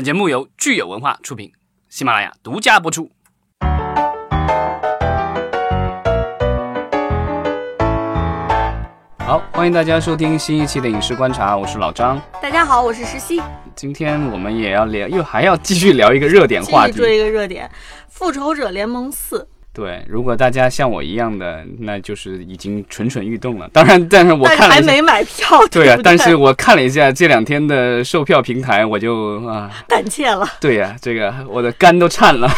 本节目由聚友文化出品，喜马拉雅独家播出。好，欢迎大家收听新一期的《影视观察》，我是老张。大家好，我是石溪。今天我们也要聊，又还要继续聊一个热点话题，追一个热点，《复仇者联盟四》。对，如果大家像我一样的，那就是已经蠢蠢欲动了。当然，但是我看还没买票。对啊，但是我看了一下这两天的售票平台，我就啊，胆怯了。对呀，这个我的肝都颤了。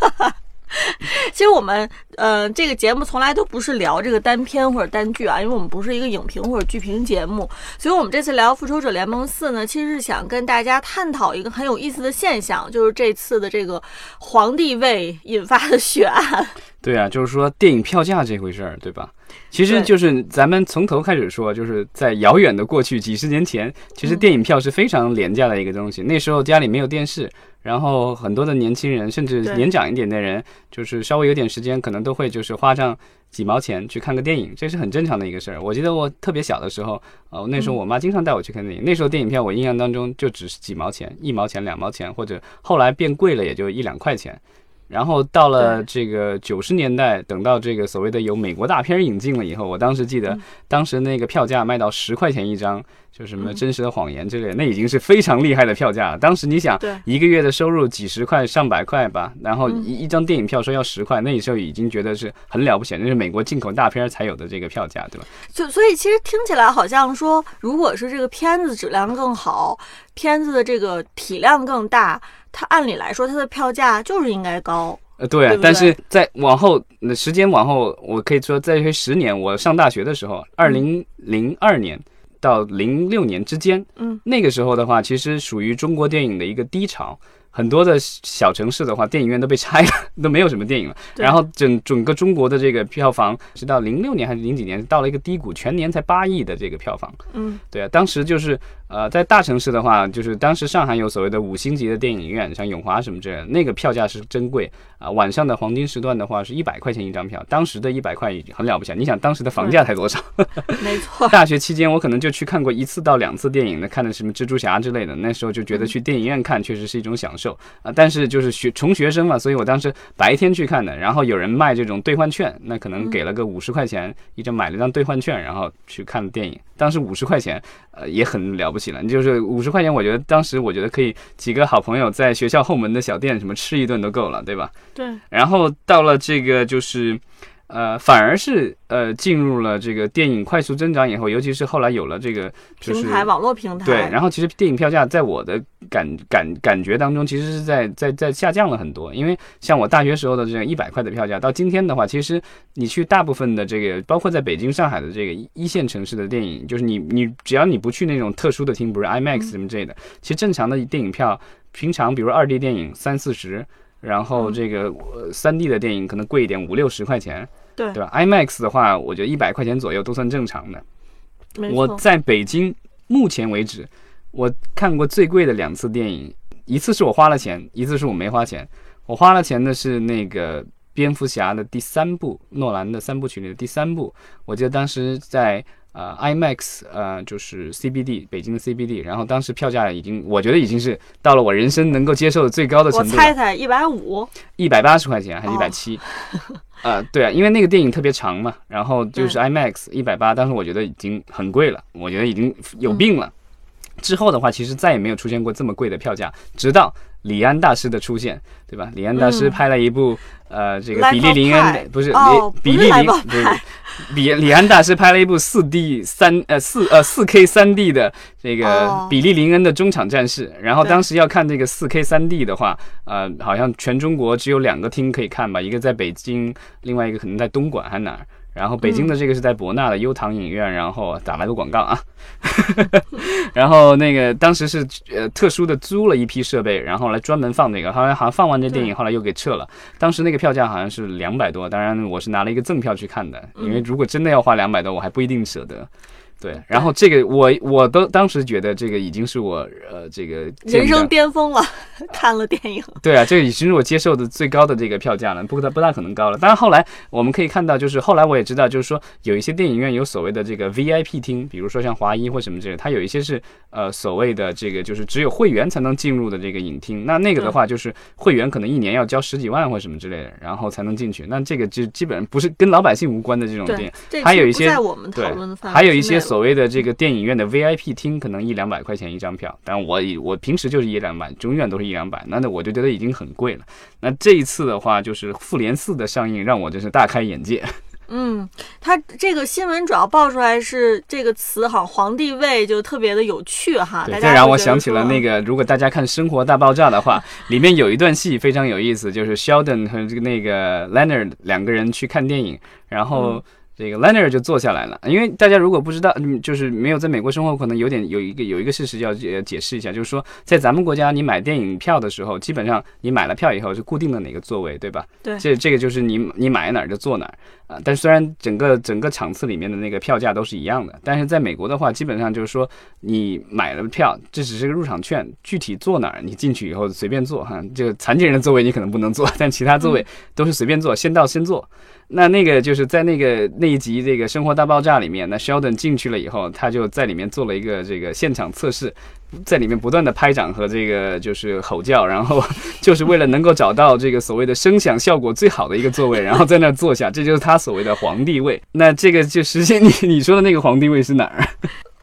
其实我们呃，这个节目从来都不是聊这个单片或者单剧啊，因为我们不是一个影评或者剧评节目，所以我们这次聊《复仇者联盟四》呢，其实是想跟大家探讨一个很有意思的现象，就是这次的这个皇帝位引发的血案。对啊，就是说电影票价这回事儿，对吧？其实就是咱们从头开始说，就是在遥远的过去几十年前，其实电影票是非常廉价的一个东西。那时候家里没有电视。然后很多的年轻人，甚至年长一点的人，就是稍微有点时间，可能都会就是花上几毛钱去看个电影，这是很正常的一个事儿。我记得我特别小的时候，呃，那时候我妈经常带我去看电影。那时候电影票我印象当中就只是几毛钱，一毛钱、两毛钱，或者后来变贵了也就一两块钱。然后到了这个九十年代，等到这个所谓的有美国大片引进了以后，我当时记得当时那个票价卖到十块钱一张，就什么真实的谎言之类，那已经是非常厉害的票价了。当时你想，一个月的收入几十块、上百块吧，然后一一张电影票说要十块，那时候已经觉得是很了不起，那是美国进口大片才有的这个票价，对吧？就所以其实听起来好像说，如果是这个片子质量更好，片子的这个体量更大。它按理来说，它的票价就是应该高，呃，对。但是在往后，那时间往后，我可以说，在这十年，我上大学的时候，二零零二年到零六年之间，嗯，那个时候的话，其实属于中国电影的一个低潮。很多的小城市的话，电影院都被拆了，都没有什么电影了。然后整整个中国的这个票房，直到零六年还是零几年，到了一个低谷，全年才八亿的这个票房。嗯，对啊，当时就是呃，在大城市的话，就是当时上海有所谓的五星级的电影院，像永华什么之类的，那个票价是真贵啊。晚上的黄金时段的话，是一百块钱一张票，当时的一百块已经很了不起。你想当时的房价才多少？没错。大学期间我可能就去看过一次到两次电影，那看的什么蜘蛛侠之类的，那时候就觉得去电影院看确实是一种享受。受啊，但是就是学穷学生嘛，所以我当时白天去看的，然后有人卖这种兑换券，那可能给了个五十块钱一张，买了张兑换券，然后去看电影。当时五十块钱，呃，也很了不起了。就是五十块钱，我觉得当时我觉得可以几个好朋友在学校后门的小店什么吃一顿都够了，对吧？对。然后到了这个就是。呃，反而是呃，进入了这个电影快速增长以后，尤其是后来有了这个平台网络平台，对，然后其实电影票价在我的感感感觉当中，其实是在在在下降了很多。因为像我大学时候的这样一百块的票价，到今天的话，其实你去大部分的这个，包括在北京、上海的这个一线城市的电影，就是你你只要你不去那种特殊的厅，比如 IMAX 什么之类的，其实正常的电影票，平常比如二 D 电影三四十，然后这个三 D 的电影可能贵一点五六十块钱。对对吧？IMAX 的话，我觉得一百块钱左右都算正常的。我在北京目前为止，我看过最贵的两次电影，一次是我花了钱，一次是我没花钱。我花了钱的是那个蝙蝠侠的第三部，诺兰的三部曲里的第三部。我记得当时在。呃，IMAX，呃，就是 CBD，北京的 CBD，然后当时票价已经，我觉得已经是到了我人生能够接受的最高的程度。我猜猜，一百五，一百八十块钱还是一百七？呃，对啊，因为那个电影特别长嘛，然后就是 IMAX 一百八，当时我觉得已经很贵了，我觉得已经有病了。之后的话，其实再也没有出现过这么贵的票价，直到李安大师的出现，对吧？李安大师拍了一部，呃，这个比利林恩不是比利林，不是比李安大师拍了一部四 D 三呃四呃四 K 三 D 的这个比利林恩的中场战事。然后当时要看这个四 K 三 D 的话，呃，好像全中国只有两个厅可以看吧，一个在北京，另外一个可能在东莞还哪儿。然后北京的这个是在博纳的优唐影院，然后打了个广告啊，然后那个当时是呃特殊的租了一批设备，然后来专门放那个，后来好像放完这电影，后来又给撤了。当时那个票价好像是两百多，当然我是拿了一个赠票去看的，因为如果真的要花两百多，我还不一定舍得。对，然后这个我我都当时觉得这个已经是我呃这个人生巅峰了。看了电影。对啊，这已经是我接受的最高的这个票价了，不大不大可能高了。当然后来我们可以看到，就是后来我也知道，就是说有一些电影院有所谓的这个 VIP 厅，比如说像华谊或什么之类，它有一些是呃所谓的这个就是只有会员才能进入的这个影厅。那那个的话，就是会员可能一年要交十几万或什么之类的，然后才能进去。那这个就基本上不是跟老百姓无关的这种电影，还有一些在我们讨论的还有一些所谓的这个电影院的 VIP 厅，可能一两百块钱一张票。但我我平时就是一两百，永远都是一两百，那那我就觉得已经很贵了。那这一次的话，就是《复联四》的上映，让我真是大开眼界。嗯，他这个新闻主要爆出来是这个词，好像皇帝位就特别的有趣哈。对，这让我想起了那个，如果大家看《生活大爆炸》的话，里面有一段戏非常有意思，就是 Sheldon 和这个那个 Leonard 两个人去看电影，然后。这个 Leonard 就坐下来了，因为大家如果不知道，嗯，就是没有在美国生活，可能有点有一个有一个事实要解解释一下，就是说在咱们国家，你买电影票的时候，基本上你买了票以后是固定的哪个座位，对吧？对，这这个就是你你买哪儿就坐哪儿啊。但虽然整个整个场次里面的那个票价都是一样的，但是在美国的话，基本上就是说你买了票，这只是个入场券，具体坐哪儿你进去以后随便坐哈。这个残疾人的座位你可能不能坐，但其他座位都是随便坐，先到先坐。那那个就是在那个那一集这个《生活大爆炸》里面，那 Sheldon 进去了以后，他就在里面做了一个这个现场测试，在里面不断的拍掌和这个就是吼叫，然后 就是为了能够找到这个所谓的声响效果最好的一个座位，然后在那坐下，这就是他所谓的皇帝位。那这个就实现你你说的那个皇帝位是哪儿？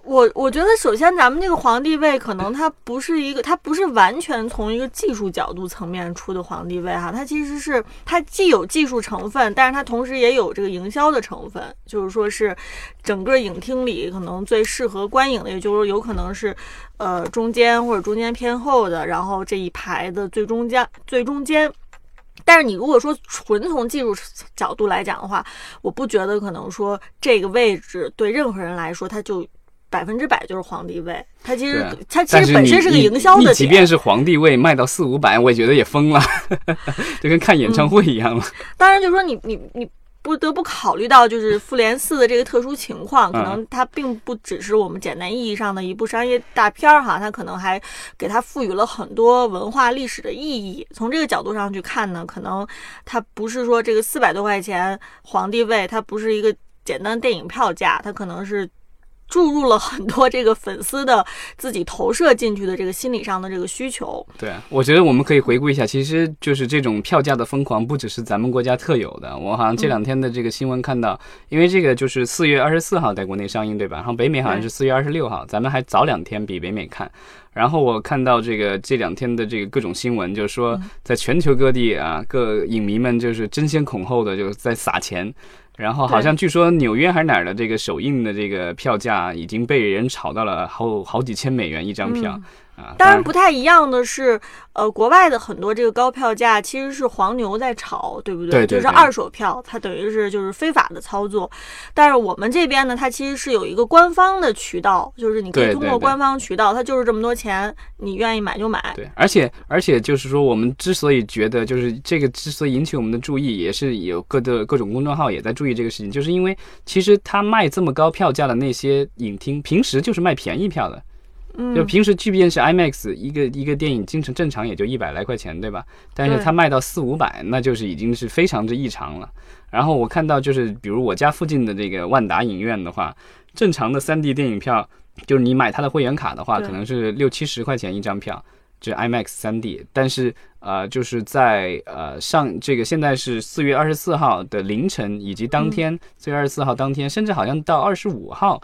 我我觉得，首先咱们这个皇帝位，可能它不是一个，它不是完全从一个技术角度层面出的皇帝位哈，它其实是它既有技术成分，但是它同时也有这个营销的成分，就是说是整个影厅里可能最适合观影的，也就是有可能是呃中间或者中间偏后的，然后这一排的最中间最中间。但是你如果说纯从技术角度来讲的话，我不觉得可能说这个位置对任何人来说，它就。百分之百就是皇帝位，它其实它其实本身是个营销的。即便是皇帝位卖到四五百，我也觉得也疯了，就跟看演唱会一样了。当然，就是说你你你不得不考虑到就是复联四的这个特殊情况，可能它并不只是我们简单意义上的一部商业大片儿哈，它可能还给它赋予了很多文化历史的意义。从这个角度上去看呢，可能它不是说这个四百多块钱皇帝位，它不是一个简单电影票价，它可能是。注入了很多这个粉丝的自己投射进去的这个心理上的这个需求。对，我觉得我们可以回顾一下，其实就是这种票价的疯狂，不只是咱们国家特有的。我好像这两天的这个新闻看到，因为这个就是四月二十四号在国内上映，对吧？然后北美好像是四月二十六号，咱们还早两天比北美看。然后我看到这个这两天的这个各种新闻，就是说在全球各地啊，各影迷们就是争先恐后的就是在撒钱。然后好像据说纽约还是哪儿的这个首映的这个票价已经被人炒到了好好几千美元一张票。啊，当然不太一样的是，呃，国外的很多这个高票价其实是黄牛在炒，对不对？对对。就是二手票，它等于是就是非法的操作。但是我们这边呢，它其实是有一个官方的渠道，就是你可以通过官方渠道，它就是这么多钱，你愿意买就买。对，而且而且就是说，我们之所以觉得就是这个之所以引起我们的注意，也是有各的各种公众号也在注意这个事情，就是因为其实他卖这么高票价的那些影厅，平时就是卖便宜票的。就平时，即便是 IMAX 一个一个电影，经常正常也就一百来块钱，对吧？但是它卖到四五百，那就是已经是非常之异常了。然后我看到就是，比如我家附近的这个万达影院的话，正常的 3D 电影票，就是你买它的会员卡的话，可能是六七十块钱一张票，就 IMAX 3D。但是呃，就是在呃上这个现在是四月二十四号的凌晨，以及当天四月二十四号当天，甚至好像到二十五号。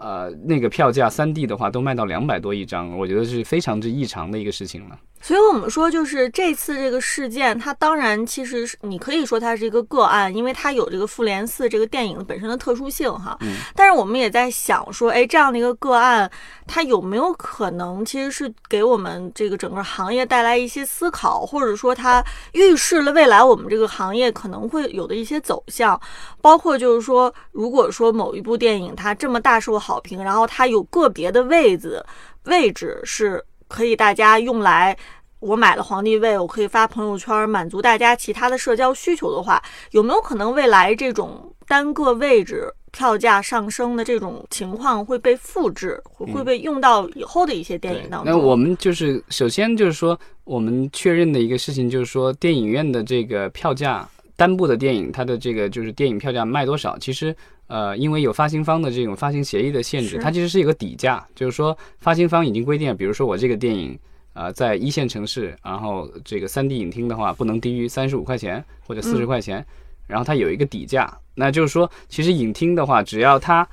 呃，那个票价三 D 的话都卖到两百多一张，我觉得是非常之异常的一个事情了。所以我们说，就是这次这个事件，它当然其实是你可以说它是一个个案，因为它有这个《复联四》这个电影本身的特殊性哈。嗯。但是我们也在想说，哎，这样的一个个案，它有没有可能其实是给我们这个整个行业带来一些思考，或者说它预示了未来我们这个行业可能会有的一些走向，包括就是说，如果说某一部电影它这么大受好评，然后它有个别的位子位置是可以大家用来。我买了皇帝位，我可以发朋友圈，满足大家其他的社交需求的话，有没有可能未来这种单个位置票价上升的这种情况会被复制，会会被用到以后的一些电影当中？那我们就是首先就是说，我们确认的一个事情就是说，电影院的这个票价，单部的电影它的这个就是电影票价卖多少，其实。呃，因为有发行方的这种发行协议的限制，它其实是一个底价，就是说发行方已经规定，比如说我这个电影，呃，在一线城市，然后这个三 D 影厅的话，不能低于三十五块钱或者四十块钱，然后它有一个底价，那就是说，其实影厅的话，只要它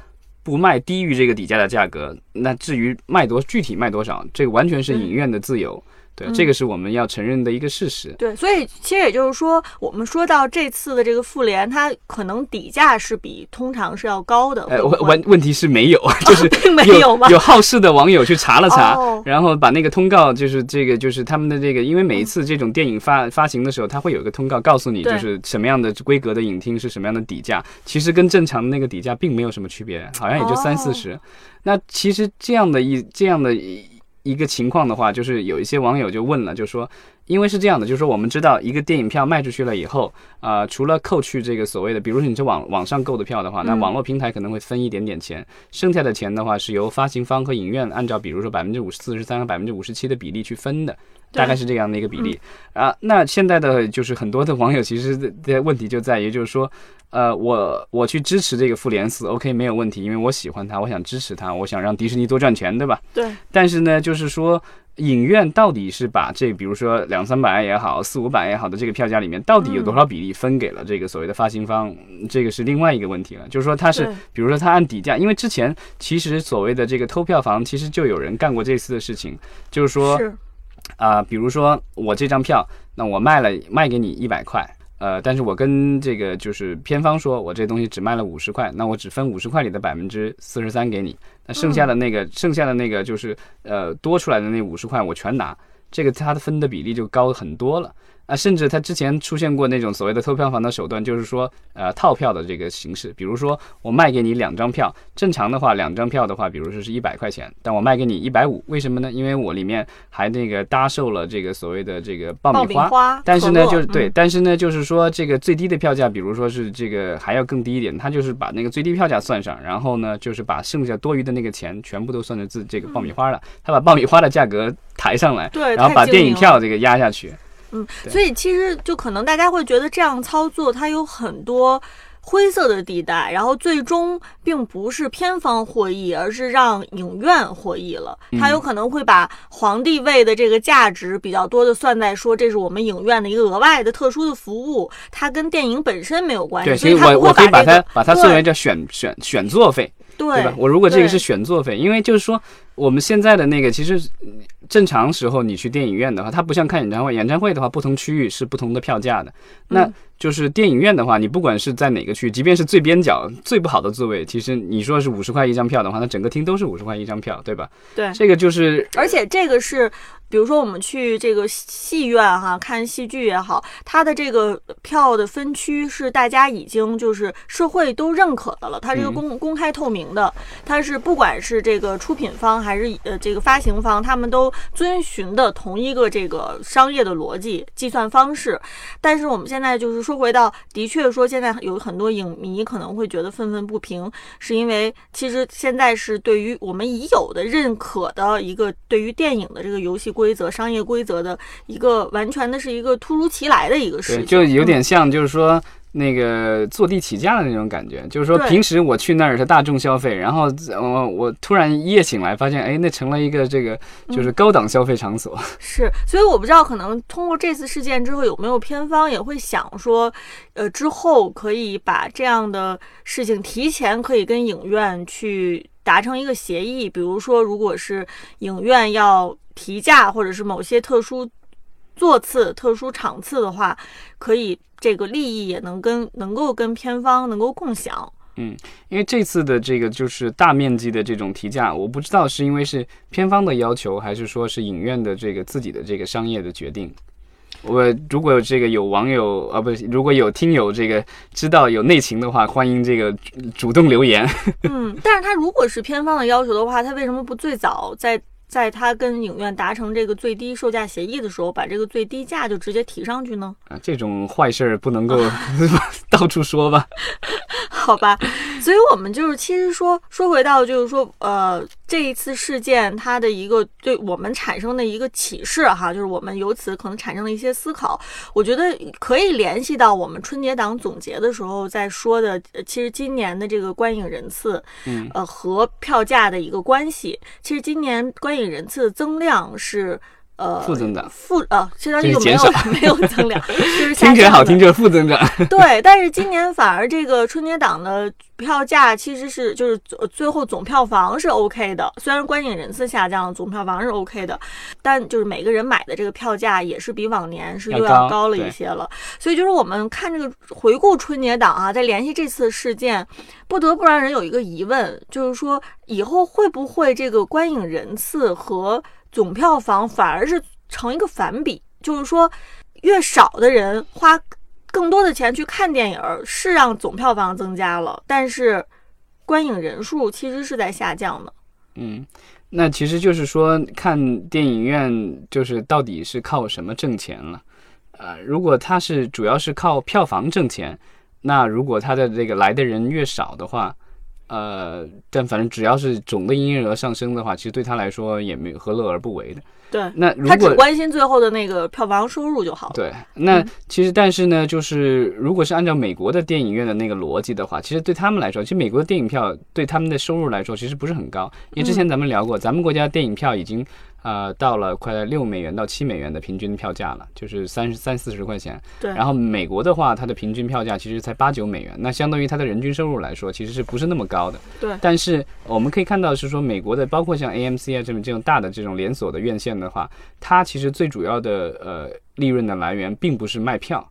不卖低于这个底价的价格，那至于卖多具体卖多少，这个完全是影院的自由。对，这个是我们要承认的一个事实。对，所以其实也就是说，我们说到这次的这个复联，它可能底价是比通常是要高的。呃，问问题是没有，就是并没有吗？有好事的网友去查了查，然后把那个通告，就是这个，就是他们的这个，因为每一次这种电影发发行的时候，它会有一个通告告诉你，就是什么样的规格的影厅是什么样的底价，其实跟正常的那个底价并没有什么区别，好像也就三四十。那其实这样的一这样的。一一个情况的话，就是有一些网友就问了，就说，因为是这样的，就是说我们知道一个电影票卖出去了以后，啊，除了扣去这个所谓的，比如说你是网网上购的票的话，那网络平台可能会分一点点钱，剩下的钱的话是由发行方和影院按照比如说百分之五十四十三和百分之五十七的比例去分的。大概是这样的一个比例啊，那现在的就是很多的网友其实的问题就在于，就是说，呃，我我去支持这个复联四，OK 没有问题，因为我喜欢它，我想支持它，我想让迪士尼多赚钱，对吧？对。但是呢，就是说，影院到底是把这，比如说两三百也好，四五百也好的这个票价里面，到底有多少比例分给了这个所谓的发行方？这个是另外一个问题了。就是说，它是，比如说它按底价，因为之前其实所谓的这个偷票房，其实就有人干过这次的事情，就是说。啊，比如说我这张票，那我卖了卖给你一百块，呃，但是我跟这个就是偏方说，我这东西只卖了五十块，那我只分五十块里的百分之四十三给你，那剩下的那个剩下的那个就是呃多出来的那五十块我全拿，这个它的分的比例就高很多了。啊，甚至他之前出现过那种所谓的偷票房的手段，就是说，呃，套票的这个形式。比如说，我卖给你两张票，正常的话，两张票的话，比如说是一百块钱，但我卖给你一百五，为什么呢？因为我里面还那个搭售了这个所谓的这个爆米花。但是呢，就是对，但是呢，就是说这个最低的票价，比如说是这个还要更低一点，他就是把那个最低票价算上，然后呢，就是把剩下多余的那个钱全部都算在自这个爆米花了，他把爆米花的价格抬上来，对，然后把电影票这个压下去。嗯，所以其实就可能大家会觉得这样操作它有很多灰色的地带，然后最终并不是片方获益，而是让影院获益了。它有可能会把皇帝位的这个价值比较多的算在说这是我们影院的一个额外的特殊的服务，它跟电影本身没有关系。对，所以我我可以把它把它算为叫选选选座费，对吧？我如果这个是选座费，因为就是说我们现在的那个其实。正常时候你去电影院的话，它不像看演唱会，演唱会的话不同区域是不同的票价的。那就是电影院的话，你不管是在哪个区，即便是最边角、最不好的座位，其实你说是五十块一张票的话，那整个厅都是五十块一张票，对吧？对，这个就是，而且这个是。比如说，我们去这个戏院哈看戏剧也好，它的这个票的分区是大家已经就是社会都认可的了，它是一个公公开透明的，它是不管是这个出品方还是呃这个发行方，他们都遵循的同一个这个商业的逻辑计算方式。但是我们现在就是说回到，的确说现在有很多影迷可能会觉得愤愤不平，是因为其实现在是对于我们已有的认可的一个对于电影的这个游戏。规则、商业规则的一个完全的是一个突如其来的一个事情，就有点像，就是说那个坐地起价的那种感觉。就是说平时我去那儿是大众消费，然后我我突然一夜醒来，发现哎，那成了一个这个就是高档消费场所。是，所以我不知道，可能通过这次事件之后，有没有片方也会想说，呃，之后可以把这样的事情提前可以跟影院去达成一个协议，比如说，如果是影院要。提价或者是某些特殊座次、特殊场次的话，可以这个利益也能跟能够跟片方能够共享。嗯，因为这次的这个就是大面积的这种提价，我不知道是因为是片方的要求，还是说是影院的这个自己的这个商业的决定。我如果有这个有网友啊，不是，如果有听友这个知道有内情的话，欢迎这个主动留言。嗯，但是他如果是片方的要求的话，他为什么不最早在？在他跟影院达成这个最低售价协议的时候，把这个最低价就直接提上去呢？啊，这种坏事儿不能够 到处说吧？好吧，所以我们就是其实说说回到就是说，呃，这一次事件它的一个对我们产生的一个启示哈，就是我们由此可能产生了一些思考。我觉得可以联系到我们春节档总结的时候在说的，其实今年的这个观影人次，嗯，呃，和票价的一个关系。其实今年观影人次增量是。呃，负增长，负呃，相当于就没有 没有增量，就是听起来好听就是负增长。对，但是今年反而这个春节档的票价其实是就是最后总票房是 OK 的，虽然观影人次下降了，总票房是 OK 的，但就是每个人买的这个票价也是比往年是又要高了一些了。所以就是我们看这个回顾春节档啊，再联系这次事件，不得不让人有一个疑问，就是说以后会不会这个观影人次和总票房反而是成一个反比，就是说，越少的人花更多的钱去看电影，是让总票房增加了，但是观影人数其实是在下降的。嗯，那其实就是说，看电影院就是到底是靠什么挣钱了？呃，如果它是主要是靠票房挣钱，那如果它的这个来的人越少的话。呃，但反正只要是总的营业额上升的话，其实对他来说也没何乐而不为的。对，那如果他只关心最后的那个票房收入就好了。对，那其实但是呢，就是如果是按照美国的电影院的那个逻辑的话，其实对他们来说，其实美国的电影票对他们的收入来说其实不是很高，因为之前咱们聊过，咱们国家电影票已经。呃，到了快六美元到七美元的平均票价了，就是三十三四十块钱。对。然后美国的话，它的平均票价其实才八九美元，那相当于它的人均收入来说，其实是不是那么高的？对。但是我们可以看到是说，美国的包括像 AMC 啊这种这种大的这种连锁的院线的话，它其实最主要的呃利润的来源并不是卖票，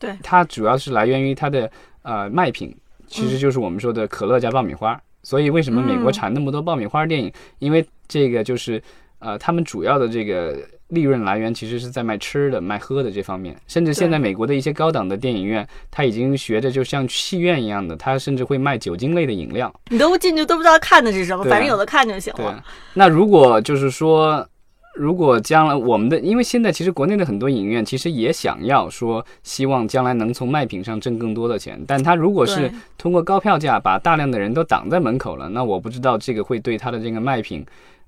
对。它主要是来源于它的呃卖品，其实就是我们说的可乐加爆米花。所以为什么美国产那么多爆米花电影？因为这个就是。呃，他们主要的这个利润来源其实是在卖吃的、卖喝的这方面，甚至现在美国的一些高档的电影院，它已经学着就像戏院一样的，它甚至会卖酒精类的饮料。你都进去都不知道看的是什么，反正有的看就行了。那如果就是说，如果将来我们的，因为现在其实国内的很多影院其实也想要说，希望将来能从卖品上挣更多的钱，但他如果是通过高票价把大量的人都挡在门口了，那我不知道这个会对他的这个卖品。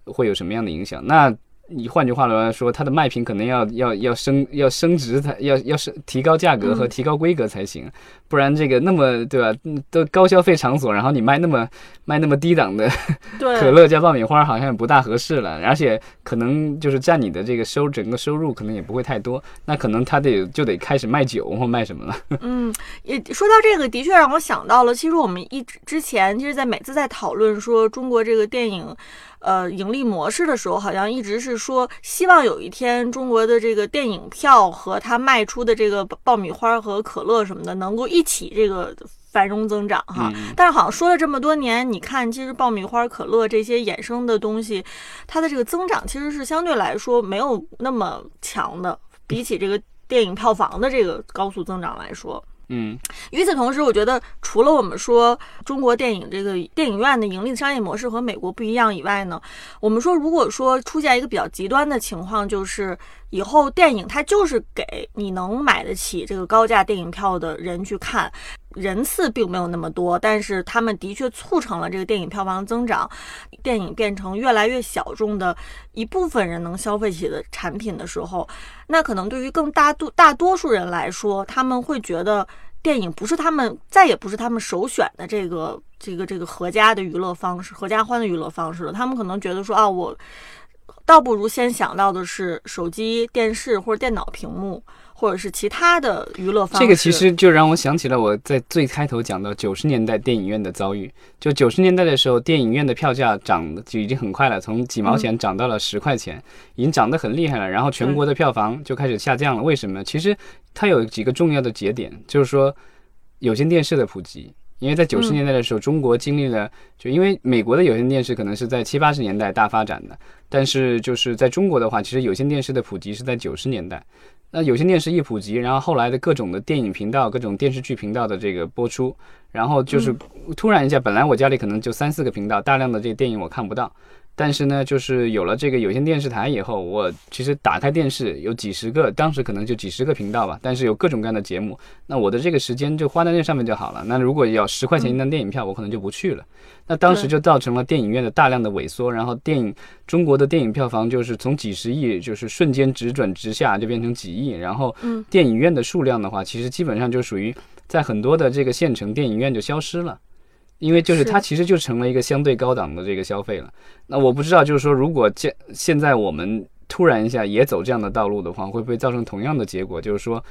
会有什么样的影响？那你换句话来说，它的卖品可能要要要升要升值，它要要是提高价格和提高规格才行，不然这个那么对吧？都高消费场所，然后你卖那么卖那么低档的 可乐加爆米花，好像也不大合适了。而且可能就是占你的这个收整个收入可能也不会太多，那可能他得就得开始卖酒或卖什么了。嗯，也说到这个，的确让我想到了，其实我们一直之前其实，在每次在讨论说中国这个电影。呃，盈利模式的时候，好像一直是说希望有一天中国的这个电影票和它卖出的这个爆米花和可乐什么的能够一起这个繁荣增长哈。但是好像说了这么多年，你看其实爆米花、可乐这些衍生的东西，它的这个增长其实是相对来说没有那么强的，比起这个电影票房的这个高速增长来说。嗯，与此同时，我觉得除了我们说中国电影这个电影院的盈利商业模式和美国不一样以外呢，我们说如果说出现一个比较极端的情况，就是以后电影它就是给你能买得起这个高价电影票的人去看，人次并没有那么多，但是他们的确促成了这个电影票房增长，电影变成越来越小众的一部分人能消费起的产品的时候。那可能对于更大多大多数人来说，他们会觉得电影不是他们再也不是他们首选的这个这个这个合家的娱乐方式、合家欢的娱乐方式了。他们可能觉得说啊，我倒不如先想到的是手机、电视或者电脑屏幕。或者是其他的娱乐方式，这个其实就让我想起了我在最开头讲到九十年代电影院的遭遇。就九十年代的时候，电影院的票价涨的就已经很快了，从几毛钱涨到了十块钱，已经涨得很厉害了。然后全国的票房就开始下降了。为什么？其实它有几个重要的节点，就是说有线电视的普及。因为在九十年代的时候，中国经历了，就因为美国的有线电视可能是在七八十年代大发展的，但是就是在中国的话，其实有线电视的普及是在九十年代。那有线电视一普及，然后后来的各种的电影频道、各种电视剧频道的这个播出，然后就是突然一下，本来我家里可能就三四个频道，大量的这个电影我看不到，但是呢，就是有了这个有线电视台以后，我其实打开电视有几十个，当时可能就几十个频道吧，但是有各种各样的节目，那我的这个时间就花在那上面就好了。那如果要十块钱一张电影票，我可能就不去了。那当时就造成了电影院的大量的萎缩，然后电影中国的电影票房就是从几十亿，就是瞬间直转直下，就变成几亿。然后电影院的数量的话，其实基本上就属于在很多的这个县城电影院就消失了。因为就是它其实就成了一个相对高档的这个消费了。那我不知道，就是说如果现现在我们突然一下也走这样的道路的话，会不会造成同样的结果？就是说，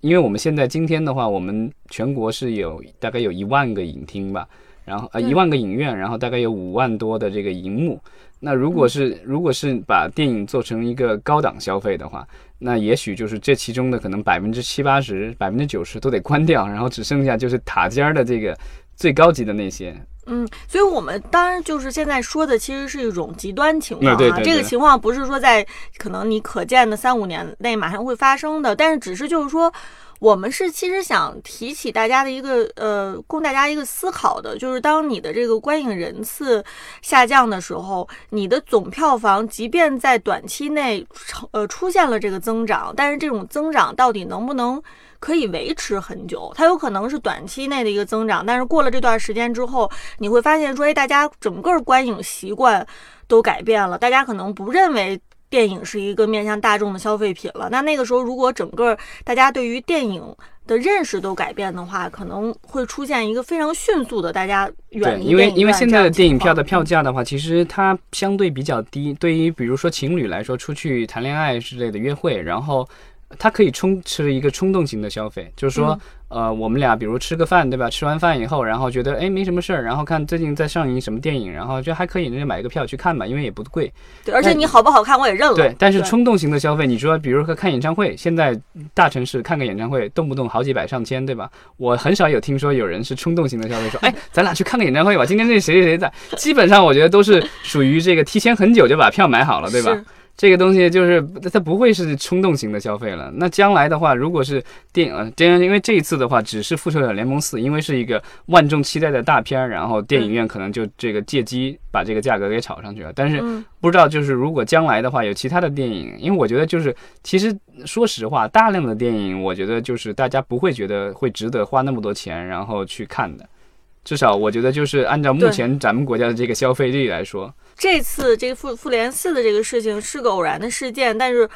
因为我们现在今天的话，我们全国是有大概有一万个影厅吧，然后呃一万个影院，然后大概有五万多的这个荧幕。那如果是如果是把电影做成一个高档消费的话，那也许就是这其中的可能百分之七八十、百分之九十都得关掉，然后只剩下就是塔尖儿的这个。最高级的那些，嗯，所以我们当然就是现在说的，其实是一种极端情况啊。这个情况不是说在可能你可见的三五年内马上会发生的，但是只是就是说，我们是其实想提起大家的一个呃，供大家一个思考的，就是当你的这个观影人次下降的时候，你的总票房即便在短期内呃出现了这个增长，但是这种增长到底能不能？可以维持很久，它有可能是短期内的一个增长，但是过了这段时间之后，你会发现说，哎，大家整个观影习惯都改变了，大家可能不认为电影是一个面向大众的消费品了。那那个时候，如果整个大家对于电影的认识都改变的话，可能会出现一个非常迅速的大家远离因为因为现在的电影票的票价的话，其实它相对比较低，对于比如说情侣来说，出去谈恋爱之类的约会，然后。它可以冲是一个冲动型的消费，就是说，呃，我们俩比如吃个饭，对吧？吃完饭以后，然后觉得哎没什么事儿，然后看最近在上映什么电影，然后觉得还可以，那就买个票去看吧，因为也不贵。对，而且你好不好看我也认了。对，但是冲动型的消费，你说比如说看演唱会，现在大城市看个演唱会动不动好几百上千，对吧？我很少有听说有人是冲动型的消费，说 哎咱俩去看个演唱会吧，今天那谁谁谁在，基本上我觉得都是属于这个提前很久就把票买好了，对吧？这个东西就是它不会是冲动型的消费了。那将来的话，如果是电影，然因为这一次的话，只是《复仇者联盟四》，因为是一个万众期待的大片儿，然后电影院可能就这个借机把这个价格给炒上去了。但是不知道就是如果将来的话，有其他的电影，因为我觉得就是其实说实话，大量的电影，我觉得就是大家不会觉得会值得花那么多钱然后去看的。至少我觉得就是按照目前咱们国家的这个消费力来说。这次这个复复联四的这个事情是个偶然的事件，但是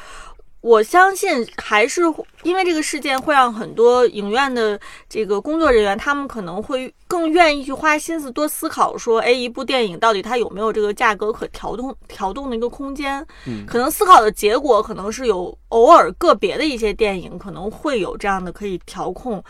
我相信还是因为这个事件会让很多影院的这个工作人员，他们可能会更愿意去花心思多思考，说，哎，一部电影到底它有没有这个价格可调动调动的一个空间？嗯，可能思考的结果可能是有偶尔个别的一些电影可能会有这样的可以调控。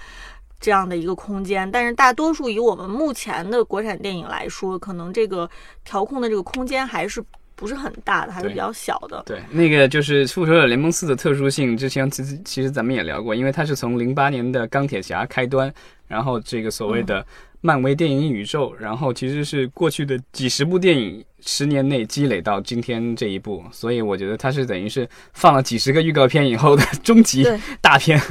这样的一个空间，但是大多数以我们目前的国产电影来说，可能这个调控的这个空间还是不是很大的，还是比较小的。对，那个就是《复仇者联盟四》的特殊性，之前其实其实咱们也聊过，因为它是从零八年的钢铁侠开端，然后这个所谓的漫威电影宇宙，然后其实是过去的几十部电影十年内积累到今天这一步，所以我觉得它是等于是放了几十个预告片以后的终极大片。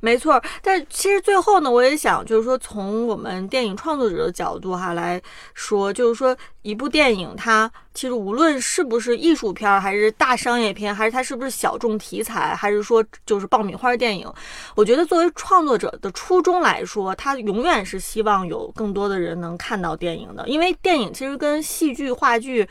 没错，但其实最后呢，我也想就是说，从我们电影创作者的角度哈来说，就是说，一部电影它其实无论是不是艺术片，还是大商业片，还是它是不是小众题材，还是说就是爆米花电影，我觉得作为创作者的初衷来说，他永远是希望有更多的人能看到电影的，因为电影其实跟戏剧、话剧。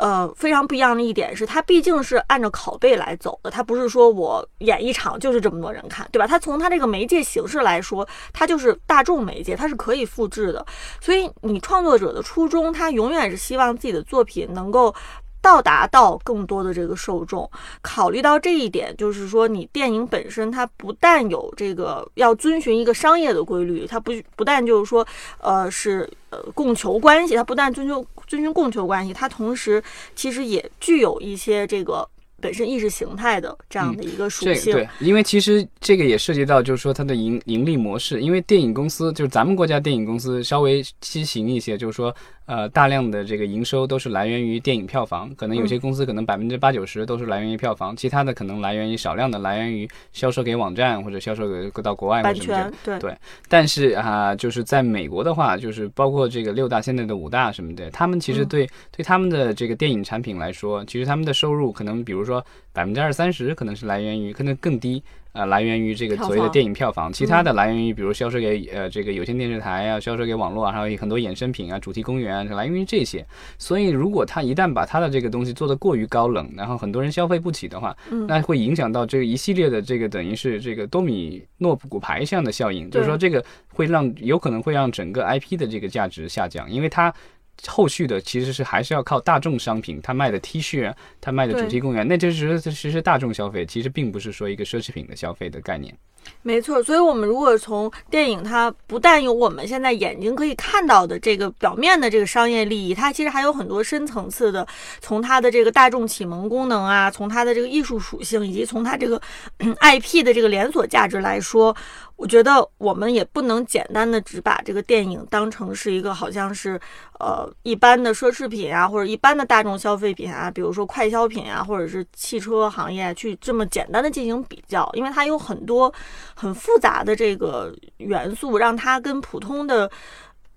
呃，非常不一样的一点是，它毕竟是按照拷贝来走的，它不是说我演一场就是这么多人看，对吧？它从它这个媒介形式来说，它就是大众媒介，它是可以复制的。所以你创作者的初衷，他永远是希望自己的作品能够。到达到更多的这个受众，考虑到这一点，就是说你电影本身它不但有这个要遵循一个商业的规律，它不不但就是说，呃，是呃供求关系，它不但遵循遵循供求关系，它同时其实也具有一些这个。本身意识形态的这样的一个属性，对，因为其实这个也涉及到，就是说它的盈盈利模式。因为电影公司就是咱们国家电影公司稍微畸形一些，就是说，呃，大量的这个营收都是来源于电影票房，可能有些公司可能百分之八九十都是来源于票房，其他的可能来源于少量的来源于销售给网站或者销售给到国外或版者什么之类权对。对。但是啊，就是在美国的话，就是包括这个六大现在的五大什么的，他们其实嗯。对、对他们的这个电影产品来说，其实他们的收入可能比如说百分之二三十可能是来源于，可能更低。呃，来源于这个所谓的电影票房，其他的来源于比如销售给呃这个有线电视台啊，销售给网络啊，还有很多衍生品啊、主题公园啊，来源于这些。所以，如果他一旦把他的这个东西做得过于高冷，然后很多人消费不起的话，嗯那会影响到这个一系列的这个等于是这个多米诺骨牌这样的效应，就是说这个会让有可能会让整个 IP 的这个价值下降，因为它。后续的其实是还是要靠大众商品，他卖的 T 恤啊，它卖的主题公园，那就是其实是大众消费，其实并不是说一个奢侈品的消费的概念。没错，所以，我们如果从电影，它不但有我们现在眼睛可以看到的这个表面的这个商业利益，它其实还有很多深层次的，从它的这个大众启蒙功能啊，从它的这个艺术属性，以及从它这个 IP 的这个连锁价值来说，我觉得我们也不能简单的只把这个电影当成是一个好像是呃一般的奢侈品啊，或者一般的大众消费品啊，比如说快消品啊，或者是汽车行业去这么简单的进行比较，因为它有很多很复杂的这个元素，让它跟普通的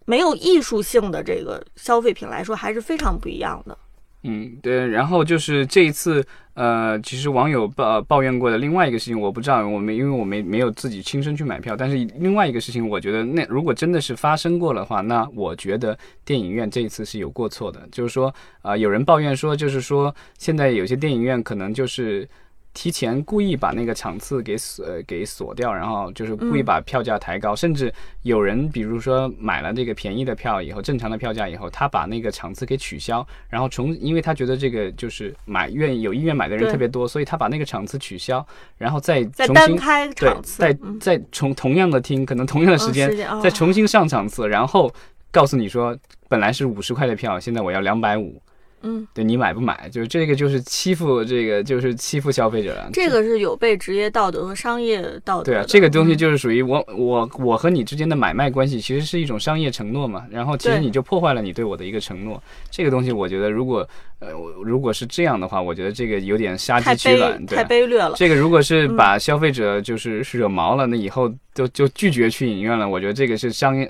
没有艺术性的这个消费品来说还是非常不一样的。嗯，对，然后就是这一次，呃，其实网友抱抱怨过的另外一个事情，我不知道，我没因为我没没有自己亲身去买票，但是另外一个事情，我觉得那如果真的是发生过的话，那我觉得电影院这一次是有过错的，就是说，啊、有人抱怨说，就是说现在有些电影院可能就是。提前故意把那个场次给锁呃给锁掉，然后就是故意嗯。把票价抬高，甚至有人比如说买了这个便宜的票以后，正常的票价以后，他把那个场次给取消，然后重，因为他觉得这个就是买愿意有意愿买的人特别多，所以他把那个场次取消，然后再再单重新开对场，次，再嗯。再重同样的厅，可能同样的时间，哦。再重新上场次，然后告诉你说，本来是五十块的票，现在我要两百五，嗯，对你买不买？就是这个就是欺负这个就是欺负消费者了。这个是有悖职业道德和商业道德。对啊，这个东西嗯就是属于我我我和你之间的买卖关系，其实是一种商业承诺嘛。然后其实你就破坏了你对我的一个承诺。这个东西，我觉得如果呃如果是这样的话，我觉得这个有点杀鸡取卵。太卑劣了。这个如果是嗯把消费者就是惹毛了，那以后就就拒绝去影院了。我觉得这个是商业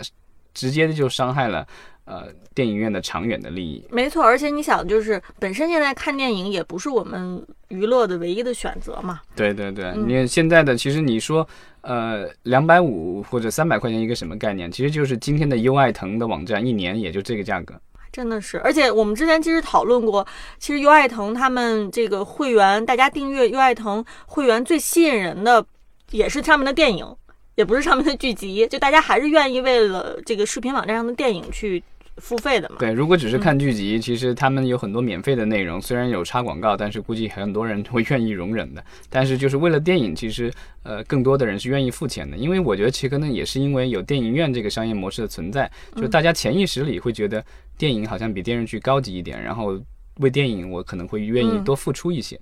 直接的就伤害了呃电影院的长远的利益。没错，而且你想，就是本身现在看电影也不是我们娱乐的唯一的选择嘛。对对对，嗯你看现在的其实你说，呃，两百五或者三百块钱一个什么概念？其实就是今天的优爱腾的网站一年也就这个价格。真的是，而且我们之前其实讨论过，其实优爱腾他们这个会员，大家订阅优爱腾会员最吸引人的也是上面的电影，也不是上面的剧集，就大家还是愿意为了这个视频网站上的电影去付费的嘛。对，如果只是嗯看剧集，其实他们有很多免费的内容，虽然有插广告，但是估计很多人会愿意容忍的。但是就是为了电影，其实呃更多的人是愿意付钱的，因为我觉得其实可能也是因为有电影院这个商业模式的存在，就嗯大家潜意识里会觉得电影好像比电视剧高级一点，然后为电影我可能会愿意嗯多付出一些。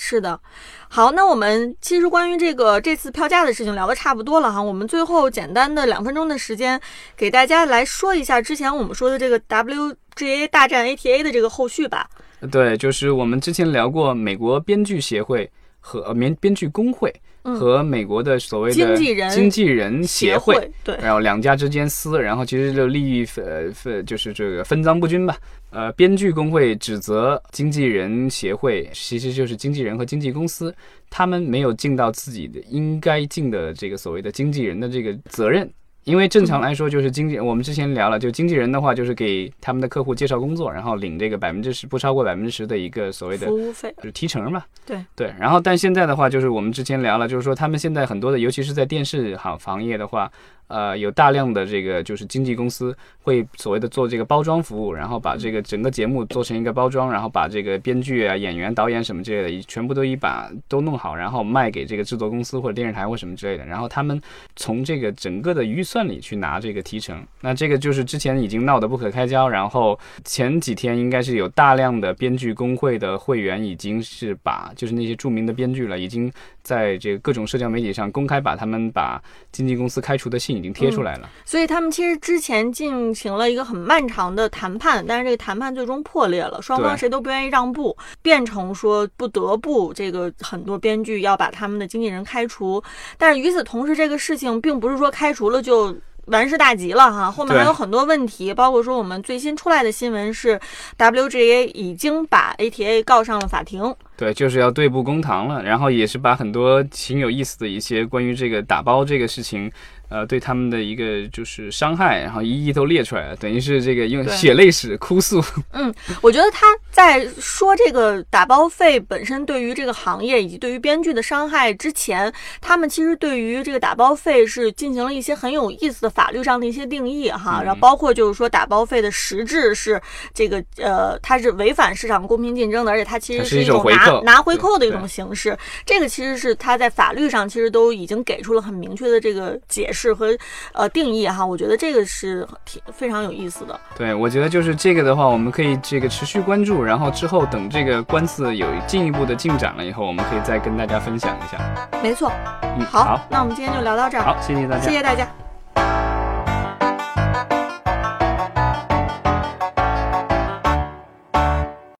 是的，好，那我们其实关于这个这次票价的事情聊得差不多了哈，我们最后简单的两分钟的时间，给大家来说一下之前我们说的这个 WGA 大战 ATA 的这个后续吧。对，就是我们之前聊过美国编剧协会和呃编编剧工会和美国的所谓的经纪人经纪人协会。对，然后两家之间撕，然后其实就利益呃分就是这个分赃不均吧。呃，编剧工会指责经纪人协会，其实就是经纪人和经纪公司，他们没有尽到自己的应该尽的这个所谓的经纪人的这个责任。因为正常来说，就是经纪，我们之前聊了，就经纪人的话，就是给他们的客户介绍工作，然后领这个百分之十不超过百分之十的一个所谓的服务费，就是提成嘛。对。对，然后但现在的话，就是我们之前聊了，就是说他们现在很多的，尤其是在电视行行业的话，呃，有大量的这个就是经纪公司会所谓的做这个包装服务，然后把这个整个节目做成一个包装，然后把这个编剧啊、演员、导演什么之类的，全部都一把都弄好，然后卖给这个制作公司或者电视台或什么之类的，然后他们从这个整个的预算里去拿这个提成。那这个就是之前已经闹得不可开交，然后前几天应该是有大量的编剧工会的会员已经是把就是那些著名的编剧了，已经在这个各种社交媒体上公开把他们把经纪公司开除的信已经贴出来了。所以他们其实之前进行了一个很漫长的谈判，但是这个谈判最终破裂了，双方谁都不愿意让步，变成说不得不这个很多编剧要把他们的经纪人开除。但是与此同时，这个事情并不是说开除了就。完事大吉了哈，后面还有很多问题，包括说我们最新出来的新闻是，WGA 已经把 ATA 告上了法庭。对，就是要对簿公堂了，然后也是把很多挺有意思的一些关于这个打包这个事情，呃，对他们的一个就是伤害，然后一一都列出来了，等于是这个用血泪史哭诉。嗯我觉得他在说这个打包费本身对于这个行业以及对于编剧的伤害之前，他们其实对于这个打包费是进行了一些很有意思的法律上的一些定义哈，嗯然后包括就是说打包费的实质是这个呃，它是违反市场公平竞争的，而且它其实是一一种拿拿回扣的一种形式。这个其实是它在法律上其实都已经给出了很明确的这个解释和呃定义哈，我觉得这个是挺非常有意思的。对，我觉得就是这个的话，我们可以这个持续关注，然后之后等这个官司有进一步的进展了以后，我们可以再跟大家分享一下。没错，嗯，好，好，那我们今天就聊到这儿，好，谢谢大家谢。谢大家。